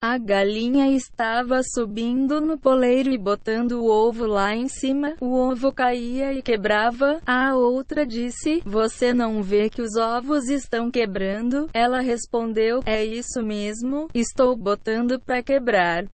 A galinha estava subindo no poleiro e botando o ovo lá em cima. O ovo caía e quebrava. A outra disse: Você não vê que os ovos estão quebrando? Ela respondeu: É isso mesmo, estou botando para quebrar.